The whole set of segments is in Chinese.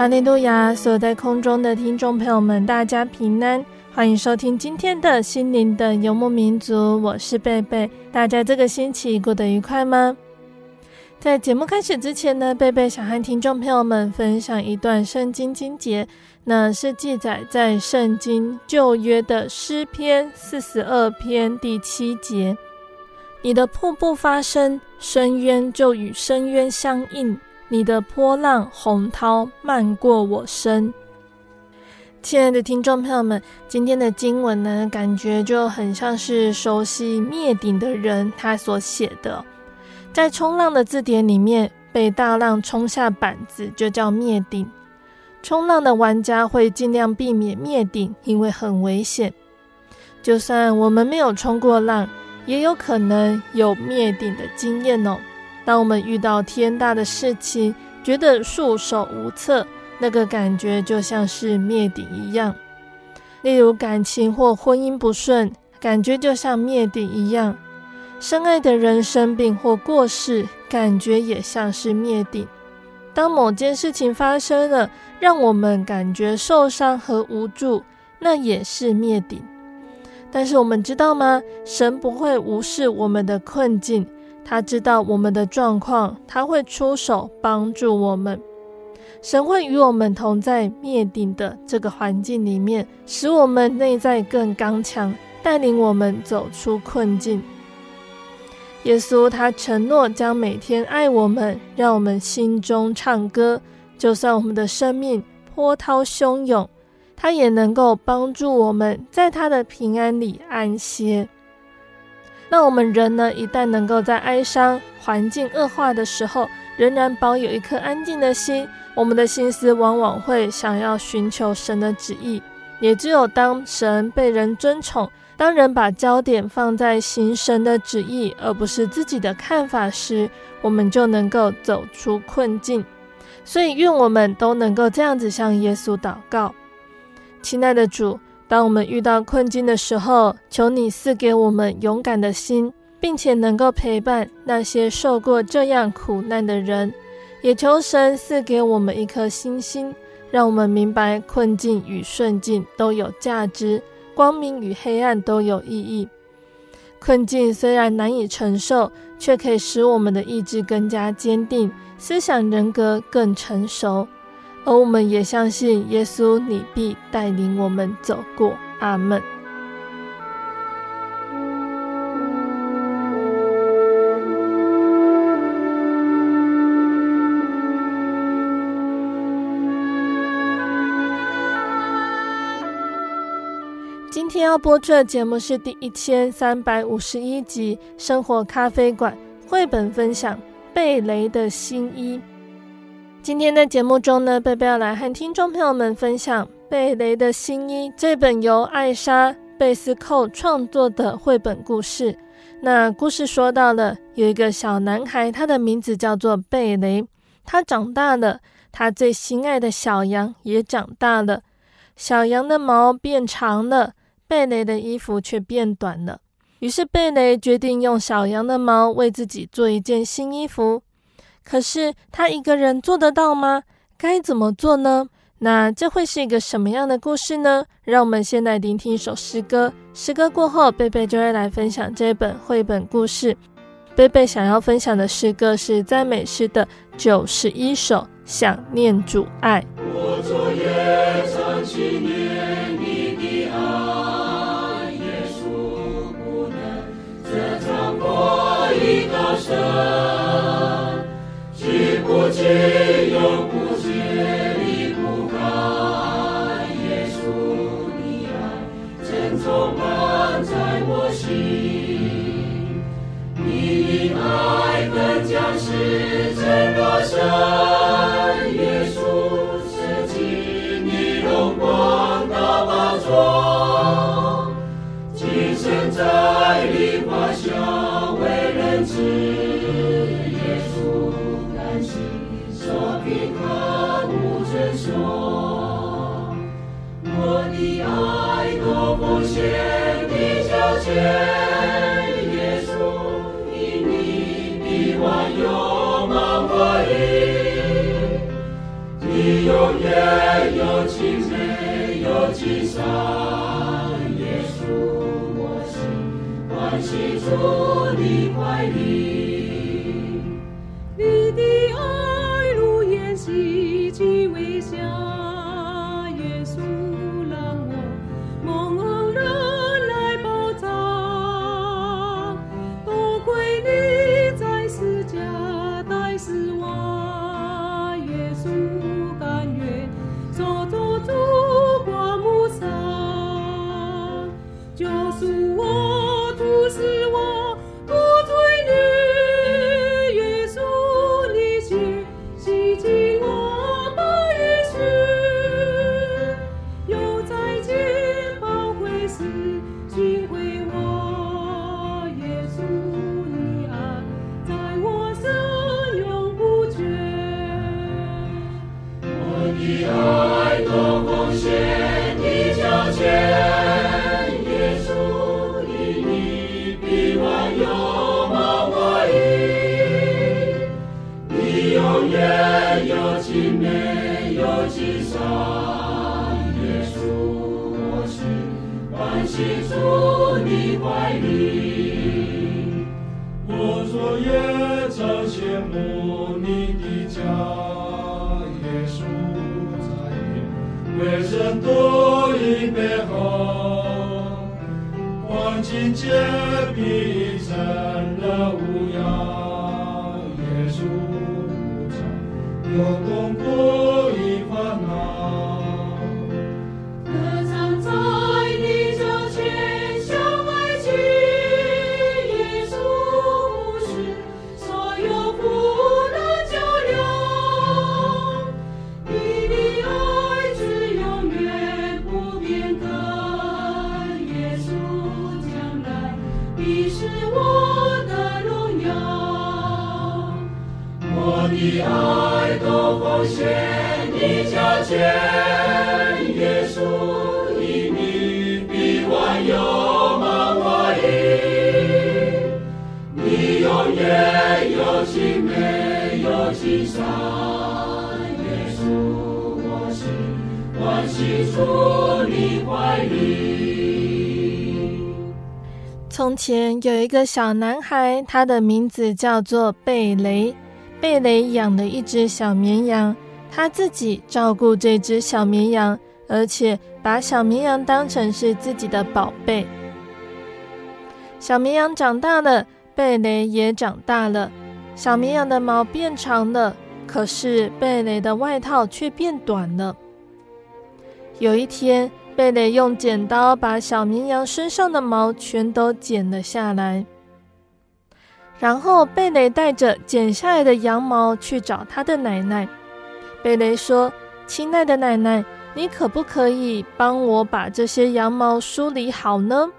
哈利路亚！所在空中的听众朋友们，大家平安，欢迎收听今天的心灵的游牧民族。我是贝贝，大家这个星期过得愉快吗？在节目开始之前呢，贝贝想和听众朋友们分享一段圣经经节，那是记载在圣经旧约的诗篇四十二篇第七节：“你的瀑布发声，深渊就与深渊相应。”你的波浪洪涛漫过我身，亲爱的听众朋友们，今天的经文呢，感觉就很像是熟悉灭顶的人他所写的。在冲浪的字典里面，被大浪冲下板子就叫灭顶。冲浪的玩家会尽量避免灭顶，因为很危险。就算我们没有冲过浪，也有可能有灭顶的经验哦。当我们遇到天大的事情，觉得束手无策，那个感觉就像是灭顶一样。例如感情或婚姻不顺，感觉就像灭顶一样；深爱的人生病或过世，感觉也像是灭顶。当某件事情发生了，让我们感觉受伤和无助，那也是灭顶。但是我们知道吗？神不会无视我们的困境。他知道我们的状况，他会出手帮助我们。神会与我们同在灭顶的这个环境里面，使我们内在更刚强，带领我们走出困境。耶稣他承诺将每天爱我们，让我们心中唱歌，就算我们的生命波涛汹涌，他也能够帮助我们在他的平安里安歇。那我们人呢，一旦能够在哀伤、环境恶化的时候，仍然保有一颗安静的心，我们的心思往往会想要寻求神的旨意。也只有当神被人尊崇，当人把焦点放在行神的旨意，而不是自己的看法时，我们就能够走出困境。所以，愿我们都能够这样子向耶稣祷告，亲爱的主。当我们遇到困境的时候，求你赐给我们勇敢的心，并且能够陪伴那些受过这样苦难的人。也求神赐给我们一颗新心，让我们明白困境与顺境都有价值，光明与黑暗都有意义。困境虽然难以承受，却可以使我们的意志更加坚定，思想人格更成熟。而我们也相信耶稣，你必带领我们走过。阿门。今天要播出的节目是第一千三百五十一集《生活咖啡馆》绘本分享《被雷的新衣》。今天的节目中呢，贝贝要来和听众朋友们分享《贝雷的新衣》这本由艾莎·贝斯寇创作的绘本故事。那故事说到了，有一个小男孩，他的名字叫做贝雷。他长大了，他最心爱的小羊也长大了。小羊的毛变长了，贝雷的衣服却变短了。于是贝雷决定用小羊的毛为自己做一件新衣服。可是他一个人做得到吗？该怎么做呢？那这会是一个什么样的故事呢？让我们先来聆听一首诗歌。诗歌过后，贝贝就会来分享这本绘本故事。贝贝想要分享的诗歌是赞美诗的九十一首《想念主爱》。我昨夜曾纪念你的爱，耶稣不能遮藏过于高深，不尽又不竭。充满在我心，你的爱耶稣因你的万有满我意，你永远有情美有尽善，耶稣我心欢喜住你怀里，从前有一个小男孩，他的名字叫做贝雷。贝雷养了一只小绵羊，他自己照顾这只小绵羊，而且把小绵羊当成是自己的宝贝。小绵羊长大了，贝雷也长大了。小绵羊的毛变长了，可是贝雷的外套却变短了。有一天，贝雷用剪刀把小绵羊身上的毛全都剪了下来。然后贝雷带着剪下来的羊毛去找他的奶奶。贝雷说：“亲爱的奶奶，你可不可以帮我把这些羊毛梳理好呢？”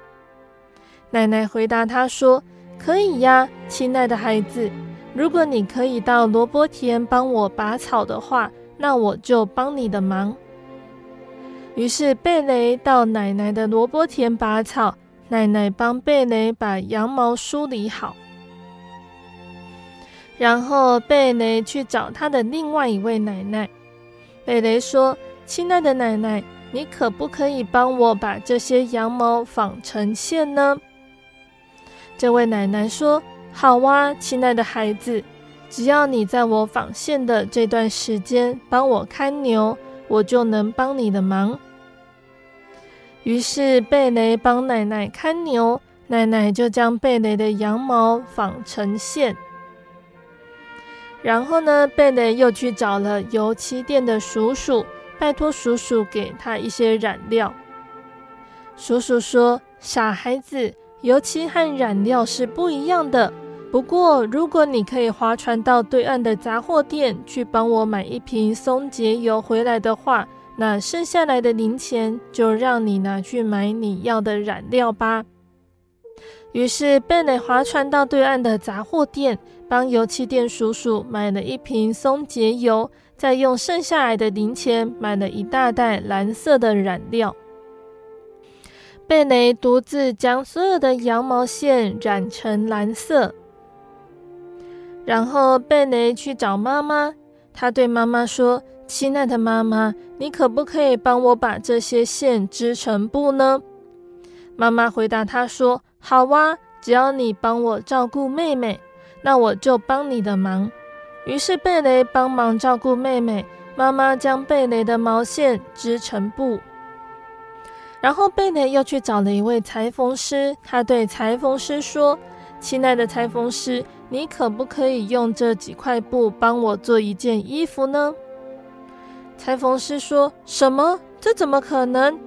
奶奶回答他说：“可以呀，亲爱的孩子。如果你可以到萝卜田帮我拔草的话，那我就帮你的忙。”于是贝雷到奶奶的萝卜田拔草，奶奶帮贝雷把羊毛梳理好。然后贝雷去找他的另外一位奶奶。贝雷说：“亲爱的奶奶，你可不可以帮我把这些羊毛纺成线呢？”这位奶奶说：“好啊，亲爱的孩子，只要你在我纺线的这段时间帮我看牛，我就能帮你的忙。”于是贝雷帮奶奶看牛，奶奶就将贝雷的羊毛纺成线。然后呢，贝雷又去找了油漆店的叔叔，拜托叔叔给他一些染料。叔叔说：“傻孩子，油漆和染料是不一样的。不过，如果你可以划船到对岸的杂货店去帮我买一瓶松节油回来的话。”那剩下来的零钱就让你拿去买你要的染料吧。于是贝雷划船到对岸的杂货店，帮油漆店叔叔买了一瓶松节油，再用剩下来的零钱买了一大袋蓝色的染料。贝雷独自将所有的羊毛线染成蓝色，然后贝雷去找妈妈，他对妈妈说。亲爱的妈妈，你可不可以帮我把这些线织成布呢？妈妈回答他说：“好哇，只要你帮我照顾妹妹，那我就帮你的忙。”于是贝雷帮忙照顾妹妹，妈妈将贝雷的毛线织成布。然后贝雷又去找了一位裁缝师，他对裁缝师说：“亲爱的裁缝师，你可不可以用这几块布帮我做一件衣服呢？”裁缝师说什么？这怎么可能？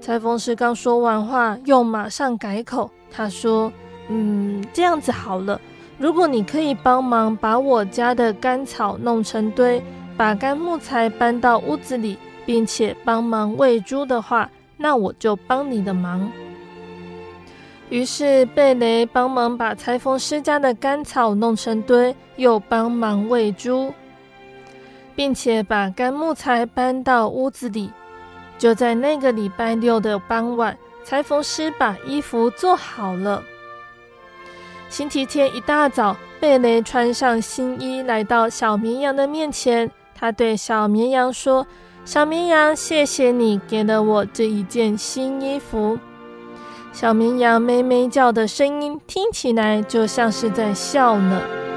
裁缝师刚说完话，又马上改口。他说：“嗯，这样子好了，如果你可以帮忙把我家的干草弄成堆，把干木材搬到屋子里，并且帮忙喂猪的话，那我就帮你的忙。”于是贝雷帮忙把裁缝师家的干草弄成堆，又帮忙喂猪。并且把干木材搬到屋子里。就在那个礼拜六的傍晚，裁缝师把衣服做好了。星期天一大早，贝雷穿上新衣，来到小绵羊的面前。他对小绵羊说：“小绵羊，谢谢你给了我这一件新衣服。”小绵羊咩咩叫的声音听起来就像是在笑呢。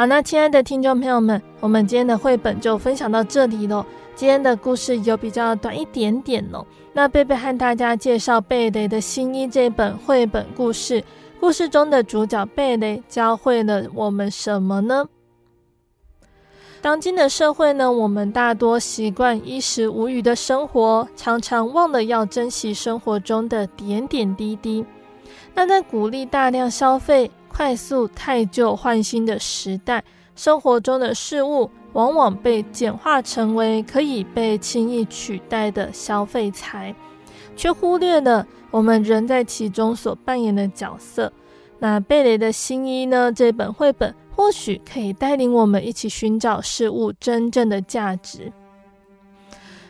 好，那亲爱的听众朋友们，我们今天的绘本就分享到这里喽。今天的故事有比较短一点点哦。那贝贝和大家介绍贝雷的新衣这本绘本故事，故事中的主角贝雷教会了我们什么呢？当今的社会呢，我们大多习惯衣食无虞的生活，常常忘了要珍惜生活中的点点滴滴。那在鼓励大量消费，快速汰旧换新的时代，生活中的事物往往被简化成为可以被轻易取代的消费财，却忽略了我们人在其中所扮演的角色。那贝雷的新衣呢？这本绘本或许可以带领我们一起寻找事物真正的价值。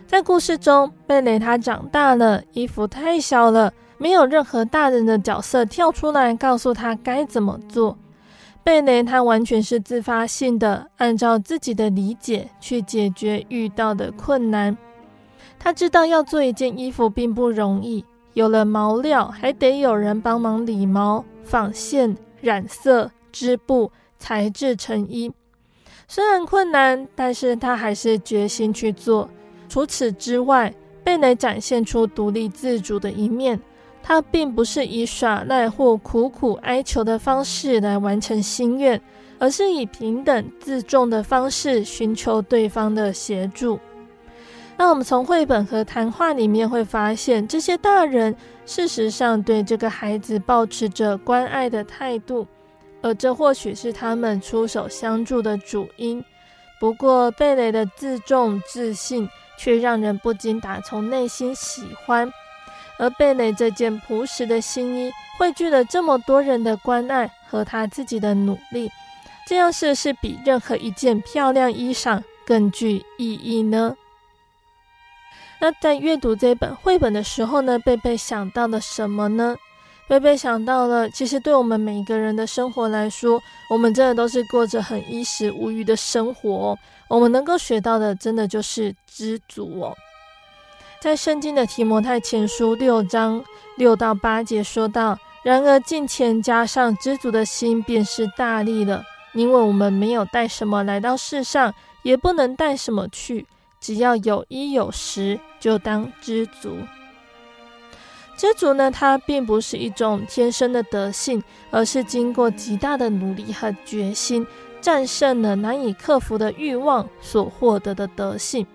在故事中，贝雷他长大了，衣服太小了。没有任何大人的角色跳出来告诉他该怎么做。贝雷他完全是自发性的，按照自己的理解去解决遇到的困难。他知道要做一件衣服并不容易，有了毛料，还得有人帮忙理毛、纺线、染色、织布，才制成衣。虽然困难，但是他还是决心去做。除此之外，贝雷展现出独立自主的一面。他并不是以耍赖或苦苦哀求的方式来完成心愿，而是以平等自重的方式寻求对方的协助。那我们从绘本和谈话里面会发现，这些大人事实上对这个孩子抱持着关爱的态度，而这或许是他们出手相助的主因。不过，贝雷的自重自信却让人不禁打从内心喜欢。而贝蕾这件朴实的新衣，汇聚了这么多人的关爱和他自己的努力，这样是不是比任何一件漂亮衣裳更具意义呢？那在阅读这本绘本的时候呢，贝贝想到了什么呢？贝贝想到了，其实对我们每一个人的生活来说，我们真的都是过着很衣食无余的生活哦。我们能够学到的，真的就是知足哦。在圣经的提摩太前书六章六到八节说道：“然而敬虔加上知足的心，便是大利了，因为我们没有带什么来到世上，也不能带什么去。”只要有衣有食，就当知足。知足呢，它并不是一种天生的德性，而是经过极大的努力和决心，战胜了难以克服的欲望所获得的德性。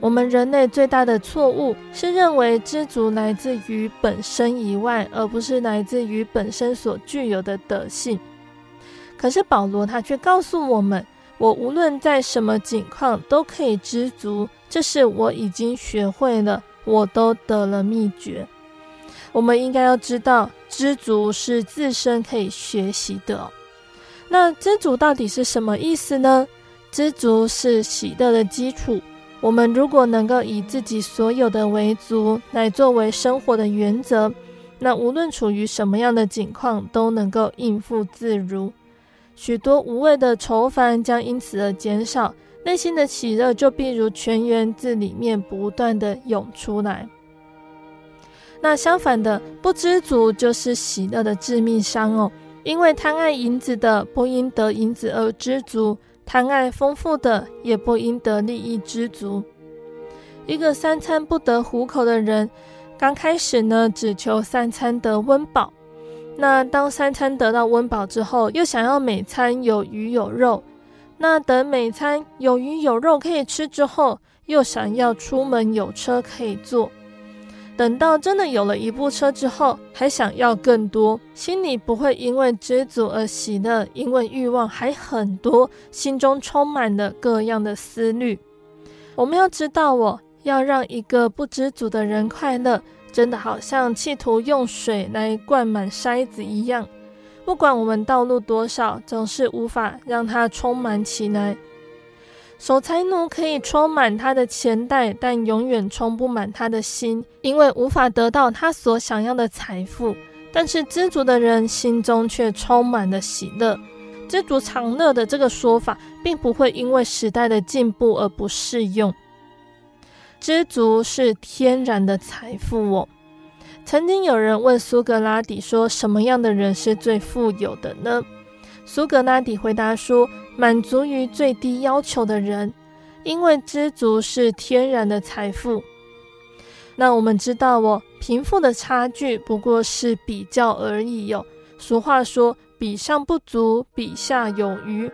我们人类最大的错误是认为知足来自于本身以外，而不是来自于本身所具有的德性。可是保罗他却告诉我们。我无论在什么境况都可以知足，这是我已经学会了，我都得了秘诀。我们应该要知道，知足是自身可以学习的。那知足到底是什么意思呢？知足是喜乐的基础。我们如果能够以自己所有的为足来作为生活的原则，那无论处于什么样的境况，都能够应付自如。许多无谓的愁烦将因此而减少，内心的喜乐就必如泉源自里面不断地涌出来。那相反的，不知足就是喜乐的致命伤哦。因为贪爱银子的不因得银子而知足，贪爱丰富的也不应得利益知足。一个三餐不得糊口的人，刚开始呢，只求三餐得温饱。那当三餐得到温饱之后，又想要每餐有鱼有肉。那等每餐有鱼有肉可以吃之后，又想要出门有车可以坐。等到真的有了一部车之后，还想要更多，心里不会因为知足而喜乐，因为欲望还很多，心中充满了各样的思虑。我们要知道，我要让一个不知足的人快乐。真的好像企图用水来灌满筛子一样，不管我们倒入多少，总是无法让它充满起来。守财奴可以充满他的钱袋，但永远充不满他的心，因为无法得到他所想要的财富。但是知足的人心中却充满了喜乐。知足常乐的这个说法，并不会因为时代的进步而不适用。知足是天然的财富哦。曾经有人问苏格拉底说：“什么样的人是最富有的呢？”苏格拉底回答说：“满足于最低要求的人，因为知足是天然的财富。”那我们知道哦，贫富的差距不过是比较而已哟。俗话说：“比上不足，比下有余。”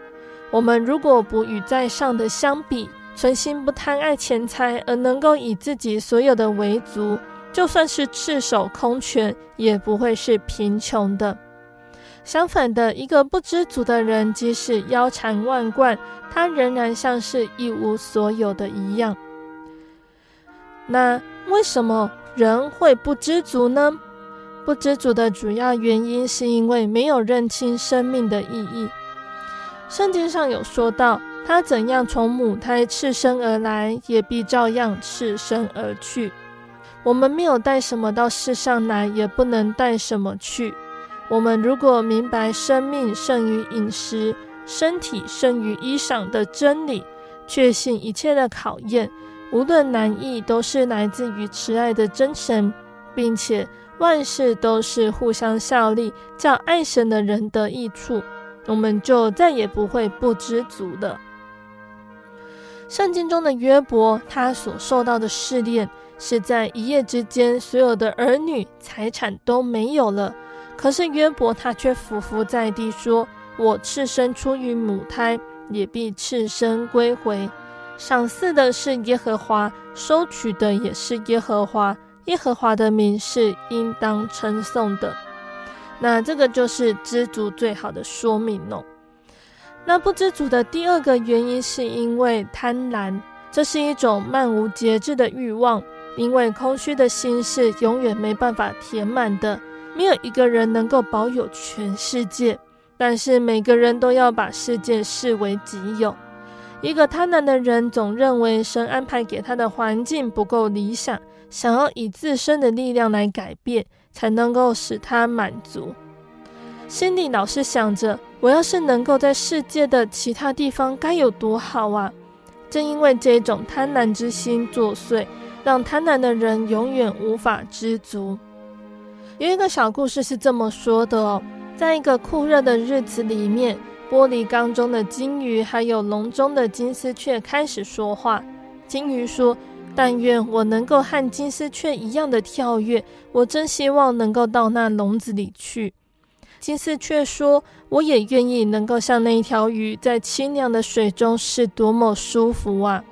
我们如果不与在上的相比，存心不贪爱钱财，而能够以自己所有的为足，就算是赤手空拳，也不会是贫穷的。相反的，一个不知足的人，即使腰缠万贯，他仍然像是一无所有的一样。那为什么人会不知足呢？不知足的主要原因，是因为没有认清生命的意义。圣经上有说到。他怎样从母胎赤身而来，也必照样赤身而去。我们没有带什么到世上来，也不能带什么去。我们如果明白生命胜于饮食，身体胜于衣裳的真理，确信一切的考验，无论难易，都是来自于慈爱的真神，并且万事都是互相效力，叫爱神的人得益处，我们就再也不会不知足了。圣经中的约伯，他所受到的试炼是在一夜之间，所有的儿女、财产都没有了。可是约伯他却伏伏在地说：“我赤身出于母胎，也必赤身归回。赏赐的是耶和华，收取的也是耶和华。耶和华的名是应当称颂的。”那这个就是知足最好的说明哦。那不知足的第二个原因是因为贪婪，这是一种漫无节制的欲望，因为空虚的心是永远没办法填满的。没有一个人能够保有全世界，但是每个人都要把世界视为己有。一个贪婪的人总认为神安排给他的环境不够理想，想要以自身的力量来改变，才能够使他满足。心里老是想着，我要是能够在世界的其他地方，该有多好啊！正因为这种贪婪之心作祟，让贪婪的人永远无法知足。有一个小故事是这么说的哦，在一个酷热的日子里面，玻璃缸中的金鱼还有笼中的金丝雀开始说话。金鱼说：“但愿我能够和金丝雀一样的跳跃，我真希望能够到那笼子里去。”金丝雀说：“我也愿意能够像那一条鱼，在清凉的水中是多么舒服啊！”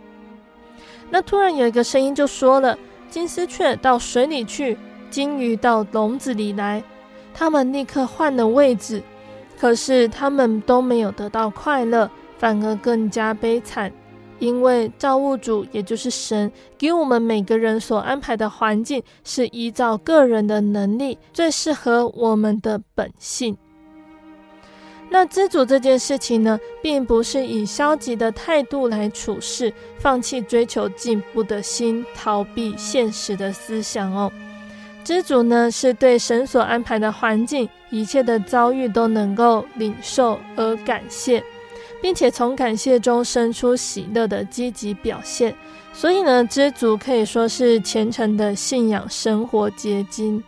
那突然有一个声音就说了：“金丝雀到水里去。”金鱼到笼子里来，他们立刻换了位置，可是他们都没有得到快乐，反而更加悲惨。因为造物主，也就是神，给我们每个人所安排的环境，是依照个人的能力，最适合我们的本性。那知足这件事情呢，并不是以消极的态度来处事，放弃追求进步的心，逃避现实的思想哦。知足呢，是对神所安排的环境，一切的遭遇都能够领受而感谢，并且从感谢中生出喜乐的积极表现。所以呢，知足可以说是虔诚的信仰生活结晶。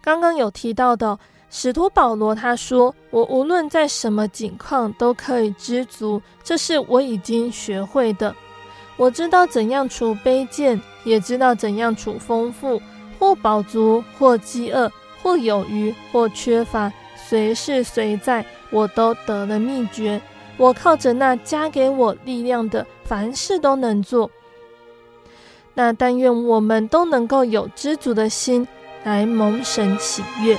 刚刚有提到的使徒保罗，他说：“我无论在什么境况都可以知足，这是我已经学会的。我知道怎样处卑贱，也知道怎样处丰富。”或饱足，或饥饿，或有余，或缺乏，随事随在，我都得了秘诀。我靠着那加给我力量的，凡事都能做。那但愿我们都能够有知足的心，来蒙神喜悦。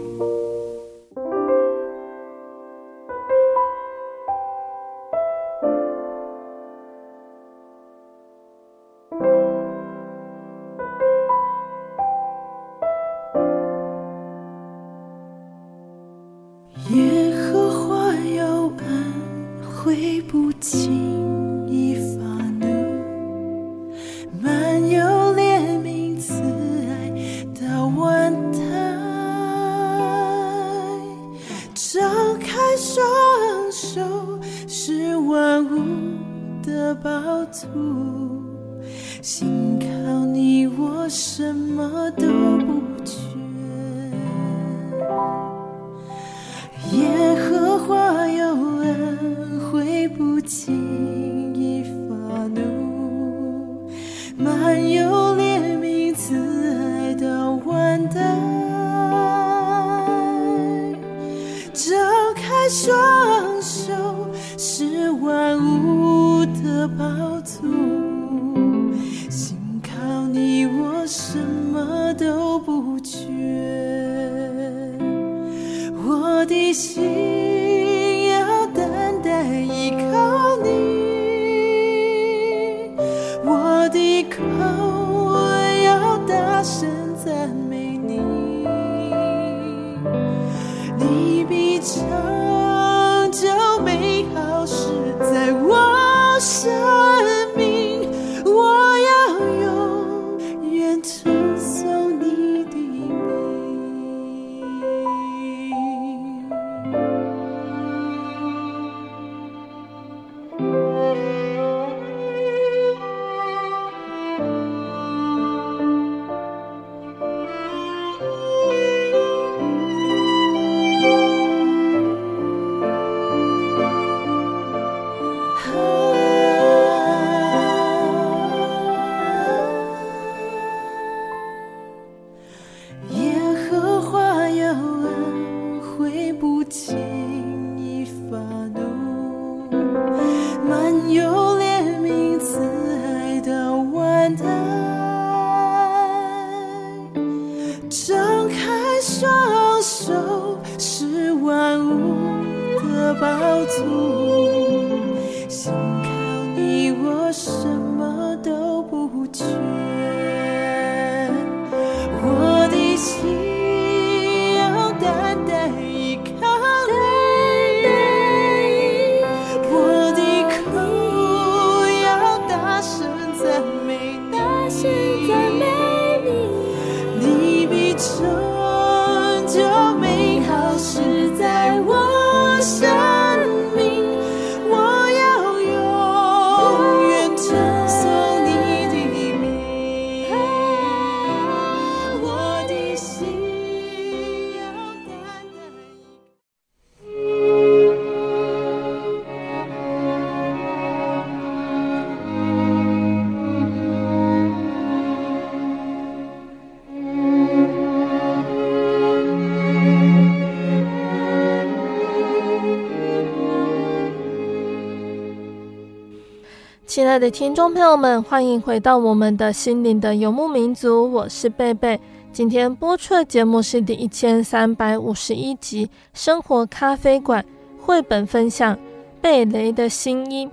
亲爱的听众朋友们，欢迎回到我们的心灵的游牧民族，我是贝贝。今天播出的节目是第一千三百五十一集《生活咖啡馆》绘本分享《贝雷的新衣》。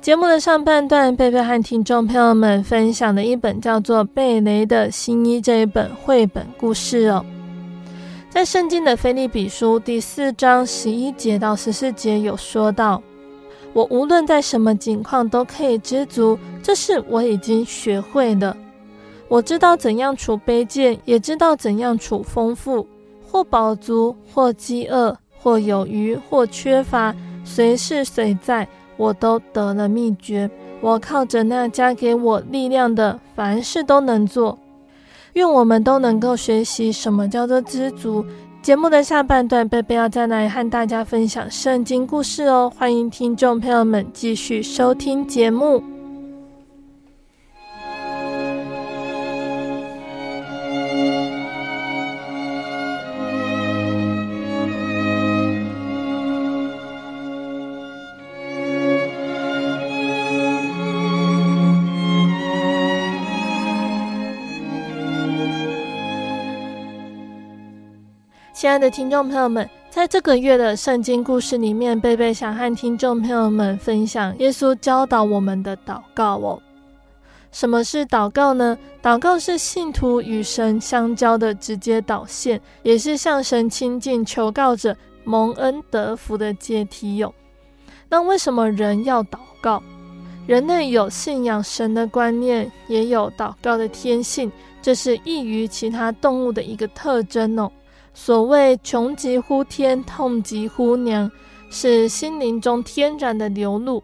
节目的上半段，贝贝和听众朋友们分享的一本叫做《贝雷的新衣》这一本绘本故事哦。在圣经的腓利比书第四章十一节到十四节有说到。我无论在什么境况都可以知足，这是我已经学会了。我知道怎样处卑贱，也知道怎样处丰富，或饱足，或饥饿，或有余，或缺乏，随是随在，我都得了秘诀。我靠着那加给我力量的，凡事都能做。愿我们都能够学习什么叫做知足。节目的下半段，贝贝要再来和大家分享圣经故事哦，欢迎听众朋友们继续收听节目。亲爱的听众朋友们，在这个月的圣经故事里面，贝贝想和听众朋友们分享耶稣教导我们的祷告哦。什么是祷告呢？祷告是信徒与神相交的直接导线，也是向神亲近、求告者蒙恩得福的阶梯哟。那为什么人要祷告？人类有信仰神的观念，也有祷告的天性，这是异于其他动物的一个特征哦。所谓穷极乎天，痛极乎娘，是心灵中天然的流露，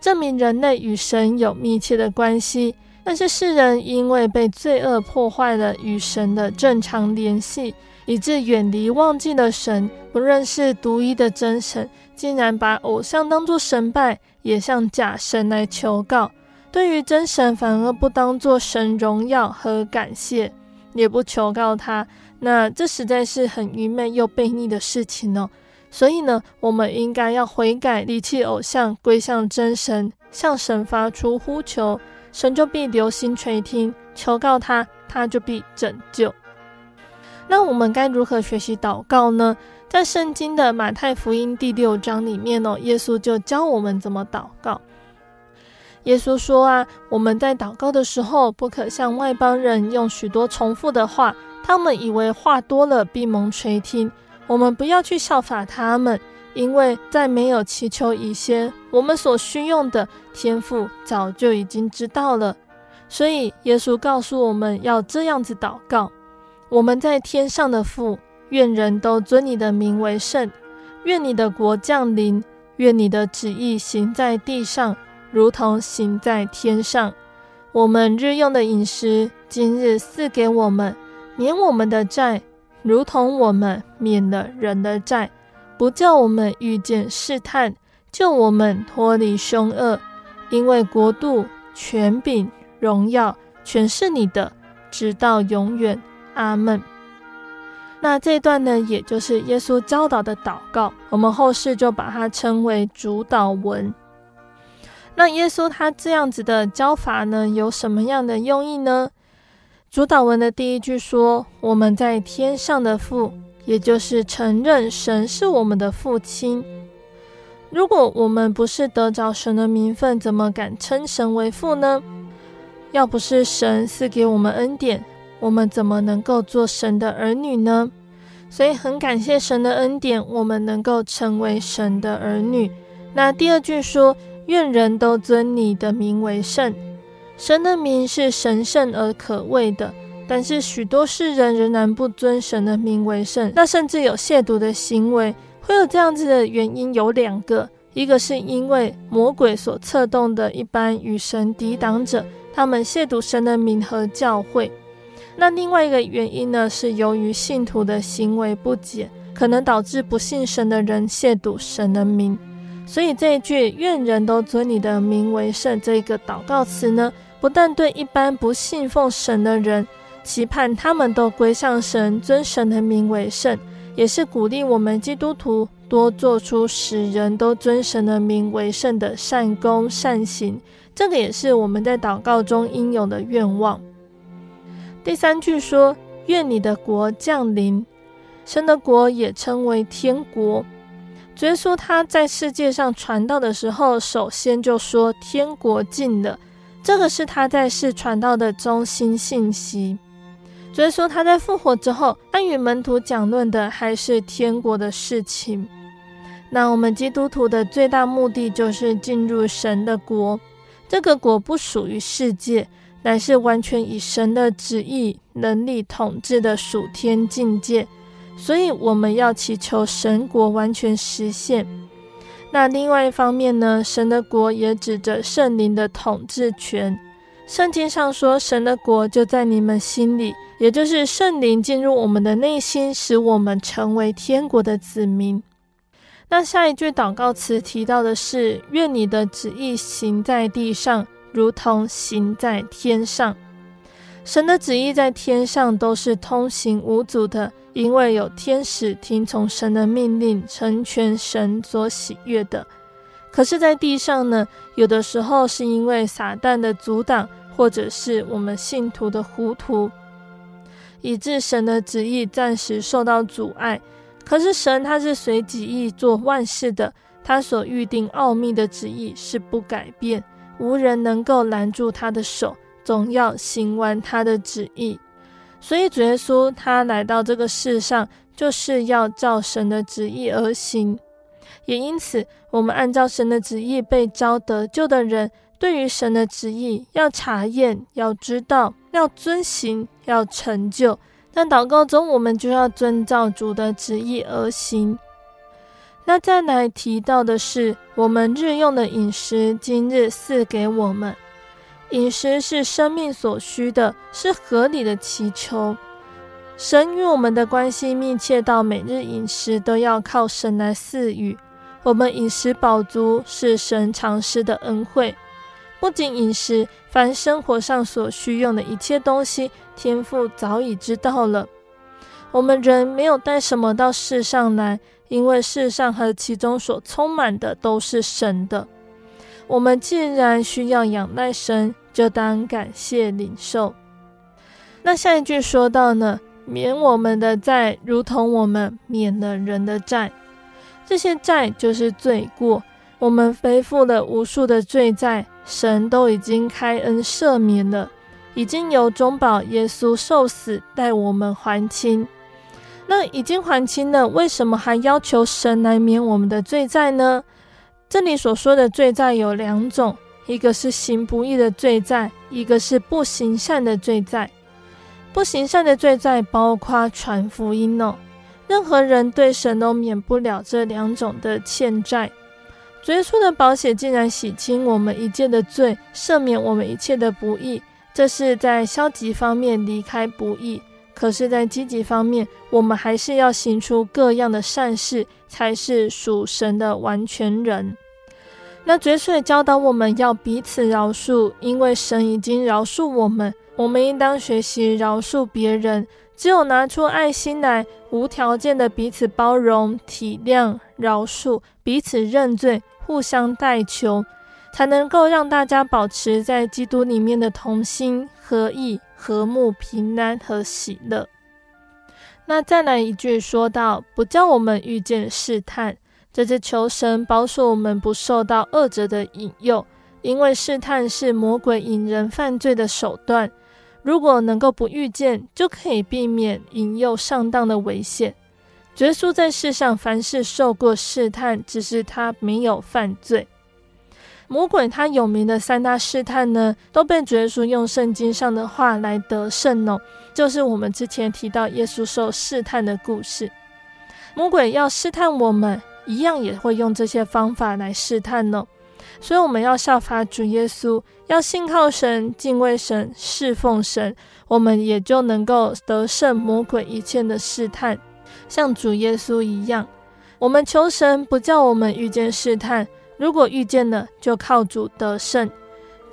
证明人类与神有密切的关系。但是世人因为被罪恶破坏了与神的正常联系，以致远离、忘记了神，不认识独一的真神，竟然把偶像当作神拜，也向假神来求告。对于真神，反而不当作神荣耀和感谢，也不求告他。那这实在是很愚昧又悖逆的事情哦，所以呢，我们应该要悔改，离弃偶像，归向真神，向神发出呼求，神就必留心垂听，求告他，他就必拯救。那我们该如何学习祷告呢？在圣经的马太福音第六章里面哦，耶稣就教我们怎么祷告。耶稣说啊，我们在祷告的时候，不可像外邦人用许多重复的话。他们以为话多了必蒙垂听，我们不要去效法他们，因为在没有祈求以前，我们所需用的天赋早就已经知道了。所以耶稣告诉我们要这样子祷告：我们在天上的父，愿人都尊你的名为圣，愿你的国降临，愿你的旨意行在地上，如同行在天上。我们日用的饮食，今日赐给我们。免我们的债，如同我们免了人的债，不叫我们遇见试探，救我们脱离凶恶。因为国度、权柄、荣耀，全是你的，直到永远。阿门。那这段呢，也就是耶稣教导的祷告，我们后世就把它称为主祷文。那耶稣他这样子的教法呢，有什么样的用意呢？主祷文的第一句说：“我们在天上的父”，也就是承认神是我们的父亲。如果我们不是得着神的名分，怎么敢称神为父呢？要不是神赐给我们恩典，我们怎么能够做神的儿女呢？所以很感谢神的恩典，我们能够成为神的儿女。那第二句说：“愿人都尊你的名为圣。”神的名是神圣而可畏的，但是许多世人仍然不尊神的名为圣，那甚至有亵渎的行为。会有这样子的原因有两个，一个是因为魔鬼所策动的一般与神抵挡者，他们亵渎神的名和教会；那另外一个原因呢，是由于信徒的行为不检，可能导致不信神的人亵渎神的名。所以这一句“愿人都尊你的名为圣”这一个祷告词呢，不但对一般不信奉神的人，期盼他们都归向神，尊神的名为圣，也是鼓励我们基督徒多做出使人都尊神的名为圣的善功善行。这个也是我们在祷告中应有的愿望。第三句说：“愿你的国降临。”神的国也称为天国。耶稣他在世界上传道的时候，首先就说：“天国近了。”这个是他在世传道的中心信息。所以说他在复活之后，他与门徒讲论的还是天国的事情。那我们基督徒的最大目的就是进入神的国。这个国不属于世界，乃是完全以神的旨意、能力统治的属天境界。所以我们要祈求神国完全实现。那另外一方面呢，神的国也指着圣灵的统治权。圣经上说，神的国就在你们心里，也就是圣灵进入我们的内心，使我们成为天国的子民。那下一句祷告词提到的是：愿你的旨意行在地上，如同行在天上。神的旨意在天上都是通行无阻的。因为有天使听从神的命令，成全神所喜悦的。可是，在地上呢，有的时候是因为撒旦的阻挡，或者是我们信徒的糊涂，以致神的旨意暂时受到阻碍。可是，神他是随己意做万事的，他所预定奥秘的旨意是不改变，无人能够拦住他的手，总要行完他的旨意。所以主耶稣他来到这个世上，就是要照神的旨意而行。也因此，我们按照神的旨意被招得救的人，对于神的旨意要查验、要知道、要遵行、要成就。但祷告中，我们就要遵照主的旨意而行。那再来提到的是，我们日用的饮食，今日赐给我们。饮食是生命所需的，是合理的祈求。神与我们的关系密切到每日饮食都要靠神来赐予。我们饮食饱足是神常施的恩惠。不仅饮食，凡生活上所需用的一切东西，天父早已知道了。我们人没有带什么到世上来，因为世上和其中所充满的都是神的。我们既然需要仰赖神，就当感谢领受。那下一句说到呢，免我们的债，如同我们免了人的债。这些债就是罪过，我们背负了无数的罪债，神都已经开恩赦免了，已经由中保耶稣受死代我们还清。那已经还清了，为什么还要求神来免我们的罪债呢？这里所说的罪债有两种，一个是行不义的罪债，一个是不行善的罪债。不行善的罪债包括传福音哦，任何人对神都免不了这两种的欠债。耶稣的宝血竟然洗清我们一切的罪，赦免我们一切的不义，这是在消极方面离开不义。可是，在积极方面，我们还是要行出各样的善事，才是属神的完全人。那耶稣教导我们要彼此饶恕，因为神已经饶恕我们，我们应当学习饶恕别人。只有拿出爱心来，无条件的彼此包容、体谅、饶恕，彼此认罪，互相代求，才能够让大家保持在基督里面的同心合意、和睦、平安和喜乐。那再来一句说到，不叫我们遇见试探，这是求神保守我们不受到恶者的引诱，因为试探是魔鬼引人犯罪的手段。如果能够不遇见，就可以避免引诱上当的危险。耶稣在世上凡事受过试探，只是他没有犯罪。魔鬼他有名的三大试探呢，都被主耶稣用圣经上的话来得胜哦。就是我们之前提到耶稣受试探的故事。魔鬼要试探我们，一样也会用这些方法来试探呢。所以我们要效法主耶稣，要信靠神、敬畏神、侍奉神，我们也就能够得胜魔鬼一切的试探。像主耶稣一样，我们求神不叫我们遇见试探，如果遇见了，就靠主得胜。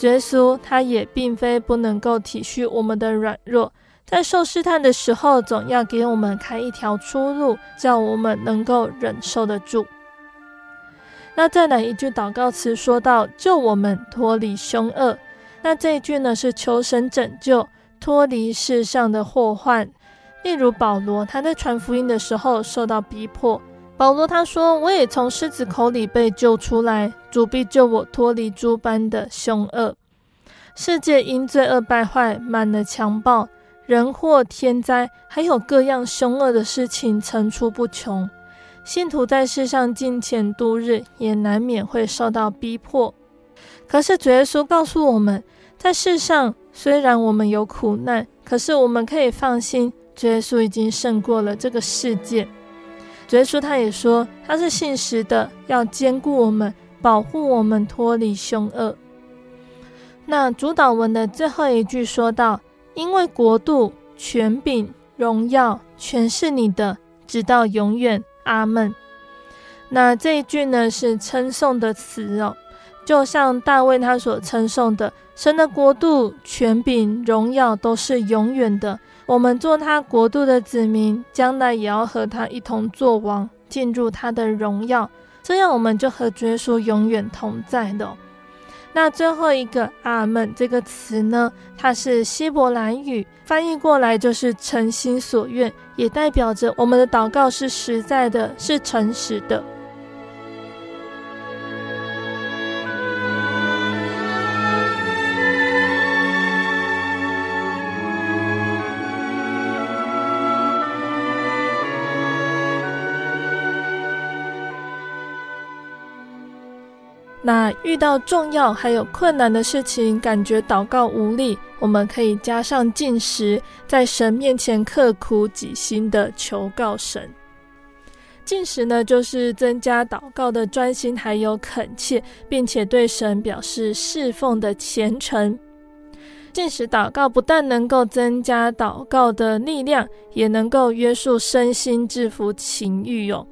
耶稣他也并非不能够体恤我们的软弱，在受试探的时候，总要给我们开一条出路，叫我们能够忍受得住。那再来一句祷告词，说到救我们脱离凶恶，那这一句呢是求神拯救，脱离世上的祸患。例如保罗，他在传福音的时候受到逼迫。保罗他说：“我也从狮子口里被救出来，主必救我脱离诸般的凶恶。世界因罪恶败坏，满了强暴、人祸、天灾，还有各样凶恶的事情层出不穷。信徒在世上敬虔度日，也难免会受到逼迫。可是主耶稣告诉我们，在世上虽然我们有苦难，可是我们可以放心。”主耶稣已经胜过了这个世界。耶稣他也说，他是信实的，要坚固我们，保护我们脱离凶恶。那主祷文的最后一句说道：“因为国度、权柄、荣耀，全是你的，直到永远。阿门。”那这一句呢，是称颂的词哦，就像大卫他所称颂的，神的国度、权柄、荣耀都是永远的。我们做他国度的子民，将来也要和他一同作王，进入他的荣耀。这样，我们就和耶稣永远同在的。那最后一个“阿门”这个词呢，它是希伯来语，翻译过来就是“诚心所愿”，也代表着我们的祷告是实在的，是诚实的。那遇到重要还有困难的事情，感觉祷告无力，我们可以加上进食，在神面前刻苦己心的求告神。进食呢，就是增加祷告的专心还有恳切，并且对神表示侍奉的虔诚。进食祷告不但能够增加祷告的力量，也能够约束身心，制服情欲哟。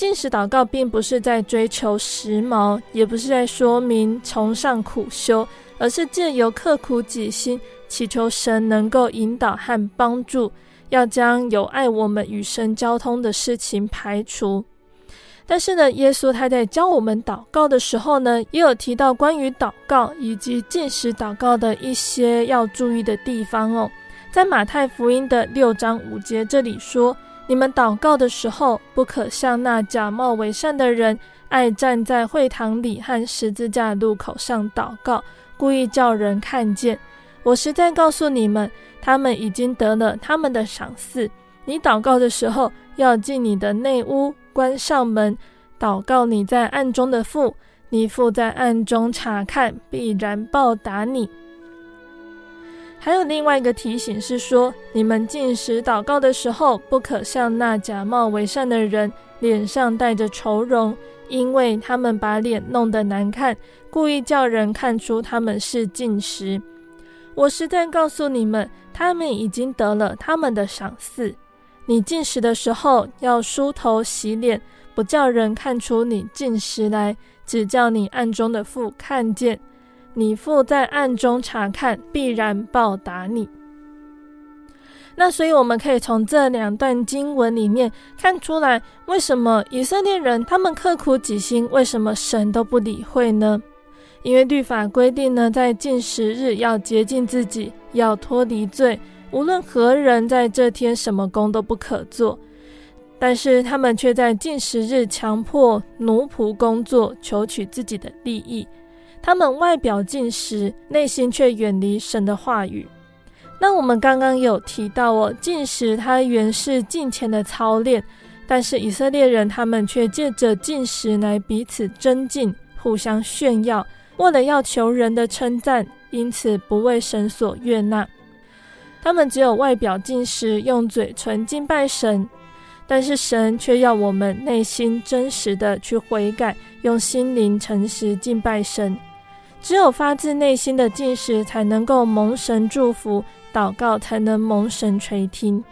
禁食祷告并不是在追求时髦，也不是在说明崇尚苦修，而是借由刻苦己心，祈求神能够引导和帮助，要将有碍我们与神交通的事情排除。但是呢，耶稣他在教我们祷告的时候呢，也有提到关于祷告以及禁食祷告的一些要注意的地方哦。在马太福音的六章五节这里说。你们祷告的时候，不可像那假冒为善的人，爱站在会堂里和十字架路口上祷告，故意叫人看见。我实在告诉你们，他们已经得了他们的赏赐。你祷告的时候，要进你的内屋，关上门，祷告你在暗中的父，你父在暗中察看，必然报答你。还有另外一个提醒是说，你们禁食祷告的时候，不可像那假冒为善的人，脸上带着愁容，因为他们把脸弄得难看，故意叫人看出他们是禁食。我实在告诉你们，他们已经得了他们的赏赐。你禁食的时候，要梳头洗脸，不叫人看出你禁食来，只叫你暗中的父看见。你父在暗中察看，必然报答你。那所以我们可以从这两段经文里面看出来，为什么以色列人他们刻苦己心，为什么神都不理会呢？因为律法规定呢，在禁食日要洁净自己，要脱离罪，无论何人在这天什么工都不可做。但是他们却在禁食日强迫奴仆工作，求取自己的利益。他们外表禁食，内心却远离神的话语。那我们刚刚有提到哦，禁食它原是敬虔的操练，但是以色列人他们却借着禁食来彼此争竞，互相炫耀，为了要求人的称赞，因此不为神所悦纳。他们只有外表禁食，用嘴唇敬拜神。但是神却要我们内心真实的去悔改，用心灵诚实敬拜神。只有发自内心的进食，才能够蒙神祝福；祷告才能蒙神垂听。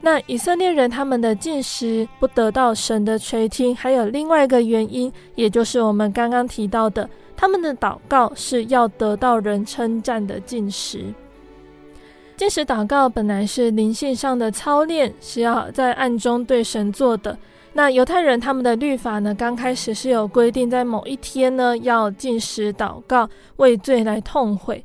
那以色列人他们的进食不得到神的垂听，还有另外一个原因，也就是我们刚刚提到的，他们的祷告是要得到人称赞的进食。进食祷告本来是灵性上的操练，是要在暗中对神做的。那犹太人他们的律法呢，刚开始是有规定，在某一天呢要禁食祷告，为罪来痛悔。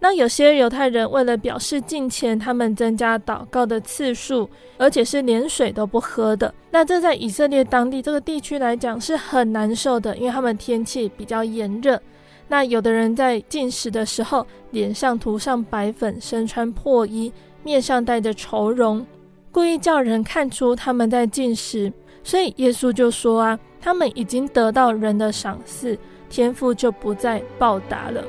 那有些犹太人为了表示敬虔，他们增加祷告的次数，而且是连水都不喝的。那这在以色列当地这个地区来讲是很难受的，因为他们天气比较炎热。那有的人在禁食的时候，脸上涂上白粉，身穿破衣，面上带着愁容，故意叫人看出他们在禁食。所以耶稣就说啊，他们已经得到人的赏赐，天赋就不再报答了。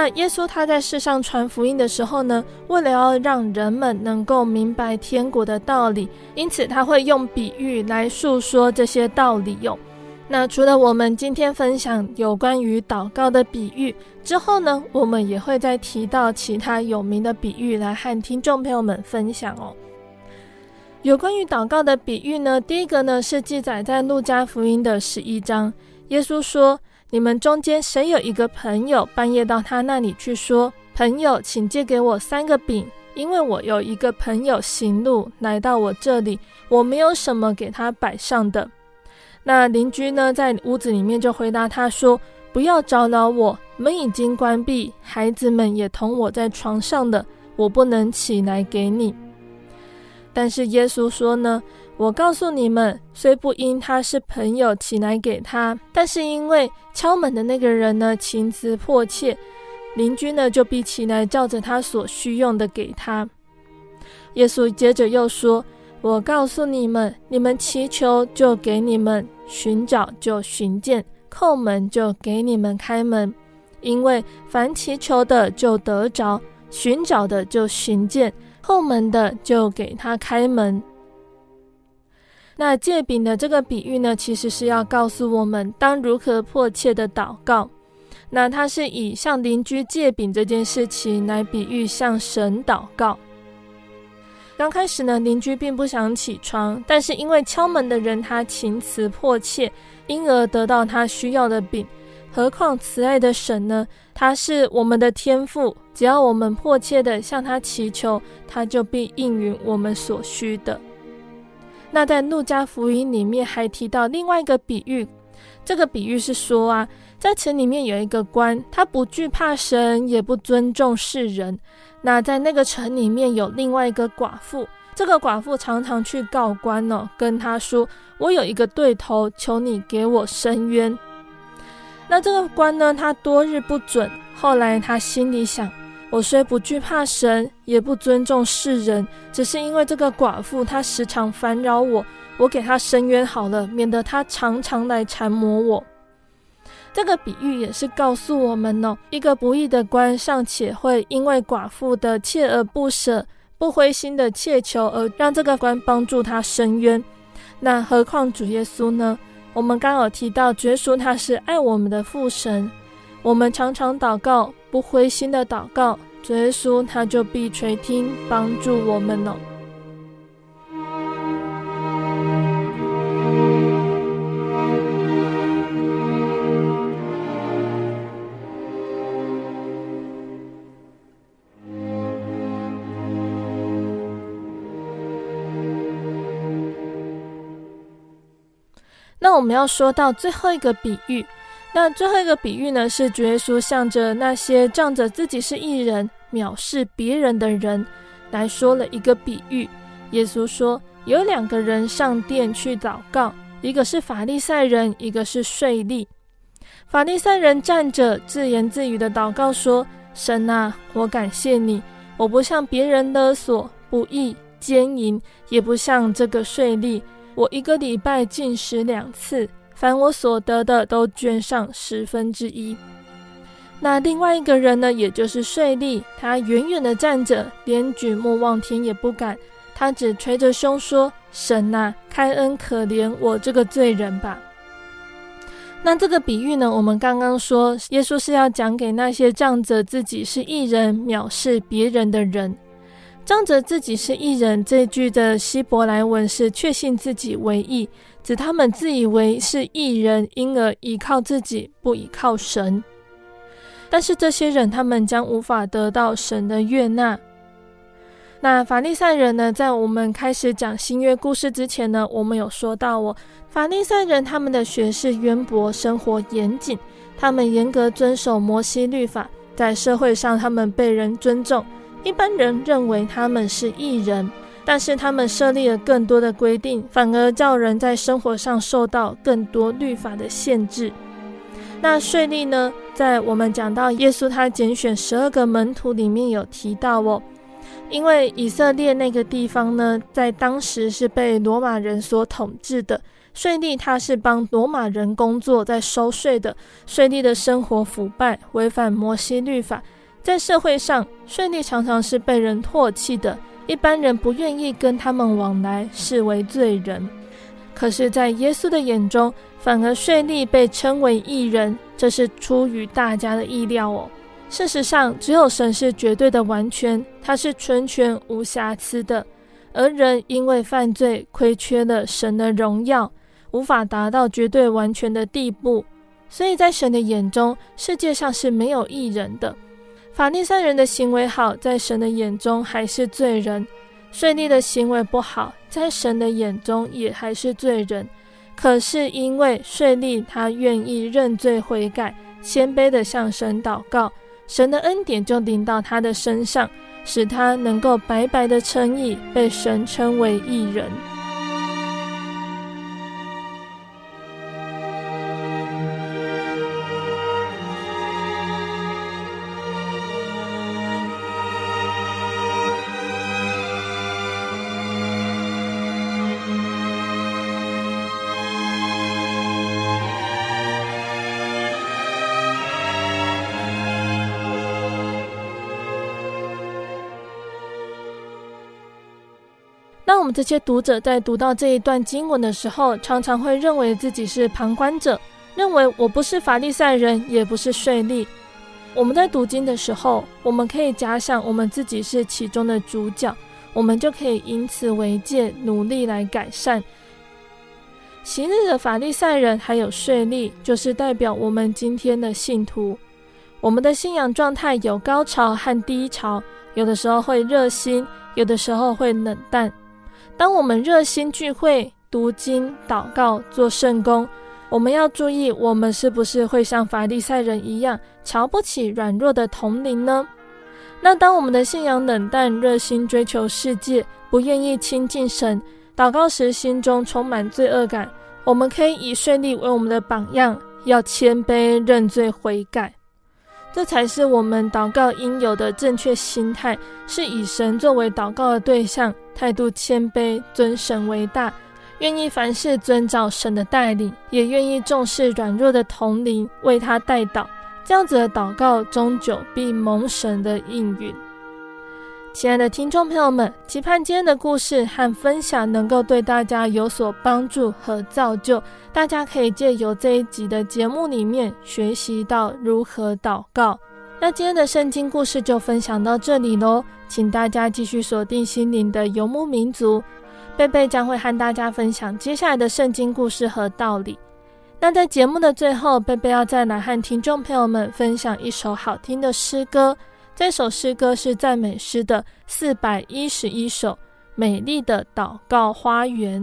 那耶稣他在世上传福音的时候呢，为了要让人们能够明白天国的道理，因此他会用比喻来述说这些道理哟。那除了我们今天分享有关于祷告的比喻之后呢，我们也会再提到其他有名的比喻来和听众朋友们分享哦。有关于祷告的比喻呢，第一个呢是记载在路加福音的十一章，耶稣说。你们中间谁有一个朋友，半夜到他那里去说：“朋友，请借给我三个饼，因为我有一个朋友行路来到我这里，我没有什么给他摆上的。”那邻居呢，在屋子里面就回答他说：“不要招扰我，门已经关闭，孩子们也同我在床上的，我不能起来给你。”但是耶稣说呢，我告诉你们，虽不因他是朋友起来给他，但是因为敲门的那个人呢，情辞迫切，邻居呢就必起来照着他所需用的给他。耶稣接着又说：“我告诉你们，你们祈求就给你们，寻找就寻见，叩门就给你们开门，因为凡祈求的就得着，寻找的就寻见，叩门的就给他开门。”那借饼的这个比喻呢，其实是要告诉我们当如何迫切的祷告。那它是以向邻居借饼这件事情来比喻向神祷告。刚开始呢，邻居并不想起床，但是因为敲门的人他情辞迫切，因而得到他需要的饼。何况慈爱的神呢？他是我们的天父，只要我们迫切的向他祈求，他就必应允我们所需的。那在路加福音里面还提到另外一个比喻，这个比喻是说啊，在城里面有一个官，他不惧怕神，也不尊重世人。那在那个城里面有另外一个寡妇，这个寡妇常常去告官哦，跟他说：“我有一个对头，求你给我伸冤。”那这个官呢，他多日不准。后来他心里想。我虽不惧怕神，也不尊重世人，只是因为这个寡妇她时常烦扰我，我给她伸冤好了，免得她常常来缠磨我。这个比喻也是告诉我们哦，一个不义的官尚且会因为寡妇的锲而不舍、不灰心的切求而让这个官帮助他伸冤，那何况主耶稣呢？我们刚有提到，主耶稣他是爱我们的父神。我们常常祷告，不灰心的祷告，耶稣他就必垂听，帮助我们了。那我们要说到最后一个比喻。那最后一个比喻呢，是主耶稣向着那些仗着自己是义人、藐视别人的人来说了一个比喻。耶稣说，有两个人上殿去祷告，一个是法利赛人，一个是税吏。法利赛人站着自言自语的祷告说：“神啊，我感谢你，我不向别人勒索、不义、奸淫，也不像这个税吏。我一个礼拜禁食两次，凡我所得的都捐上十分之一。”那另外一个人呢，也就是税吏，他远远的站着，连举目望天也不敢，他只捶着胸说：“神啊，开恩可怜我这个罪人吧。”那这个比喻呢，我们刚刚说，耶稣是要讲给那些仗着自己是义人、藐视别人的人。仗着自己是义人，这句的希伯来文是确信自己为义，指他们自以为是艺人，因而依靠自己，不依靠神。但是这些人，他们将无法得到神的悦纳。那法利赛人呢，在我们开始讲新约故事之前呢，我们有说到哦。法利赛人他们的学识渊博，生活严谨，他们严格遵守摩西律法，在社会上他们被人尊重，一般人认为他们是义人，但是他们设立了更多的规定，反而叫人在生活上受到更多律法的限制。那税吏呢，在我们讲到耶稣他拣选十二个门徒里面有提到哦，因为以色列那个地方呢，在当时是被罗马人所统治的。税吏他是帮罗马人工作，在收税的。税吏的生活腐败，违反摩西律法，在社会上，税吏常常是被人唾弃的，一般人不愿意跟他们往来，视为罪人。可是，在耶稣的眼中，反而税吏被称为义人，这是出于大家的意料哦。事实上，只有神是绝对的完全，他是纯全无瑕疵的，而人因为犯罪，亏缺了神的荣耀。无法达到绝对完全的地步，所以在神的眼中，世界上是没有义人的。法利赛人的行为好，在神的眼中还是罪人；税吏的行为不好，在神的眼中也还是罪人。可是因为税吏他愿意认罪悔改，谦卑地向神祷告，神的恩典就临到他的身上，使他能够白白的称义，被神称为义人。这些读者在读到这一段经文的时候，常常会认为自己是旁观者，认为我不是法利赛人，也不是税吏。我们在读经的时候，我们可以假想我们自己是其中的主角，我们就可以以此为戒，努力来改善。昔日的法利赛人还有税吏，就是代表我们今天的信徒。我们的信仰状态有高潮和低潮，有的时候会热心，有的时候会冷淡。当我们热心聚会、读经、祷告、做圣工，我们要注意，我们是不是会像法利赛人一样瞧不起软弱的同龄呢？那当我们的信仰冷淡、热心追求世界，不愿意亲近神，祷告时心中充满罪恶感，我们可以以税吏为我们的榜样，要谦卑认罪悔改。这才是我们祷告应有的正确心态，是以神作为祷告的对象，态度谦卑，尊神为大，愿意凡事遵照神的带领，也愿意重视软弱的同龄，为他代祷。这样子的祷告，终久必蒙神的应允。亲爱的听众朋友们，期盼今天的故事和分享能够对大家有所帮助和造就。大家可以借由这一集的节目里面学习到如何祷告。那今天的圣经故事就分享到这里喽，请大家继续锁定心灵的游牧民族，贝贝将会和大家分享接下来的圣经故事和道理。那在节目的最后，贝贝要再来和听众朋友们分享一首好听的诗歌。这首诗歌是赞美诗的四百一十一首，《美丽的祷告花园》。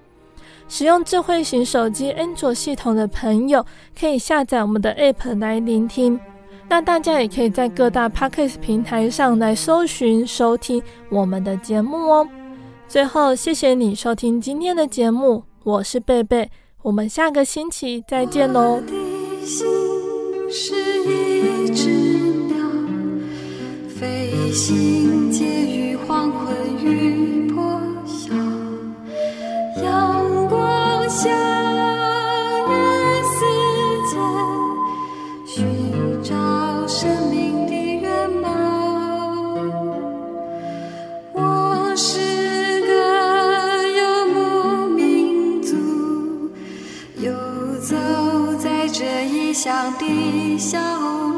使用智慧型手机安卓系统的朋友，可以下载我们的 App 来聆听。那大家也可以在各大 Podcast 平台上来搜寻收听我们的节目哦。最后，谢谢你收听今天的节目，我是贝贝，我们下个星期再见喽。我的心是一只鸟，飞行介于相约世界，寻找生命的愿望。我是个游牧民族，游走在这异乡的小屋。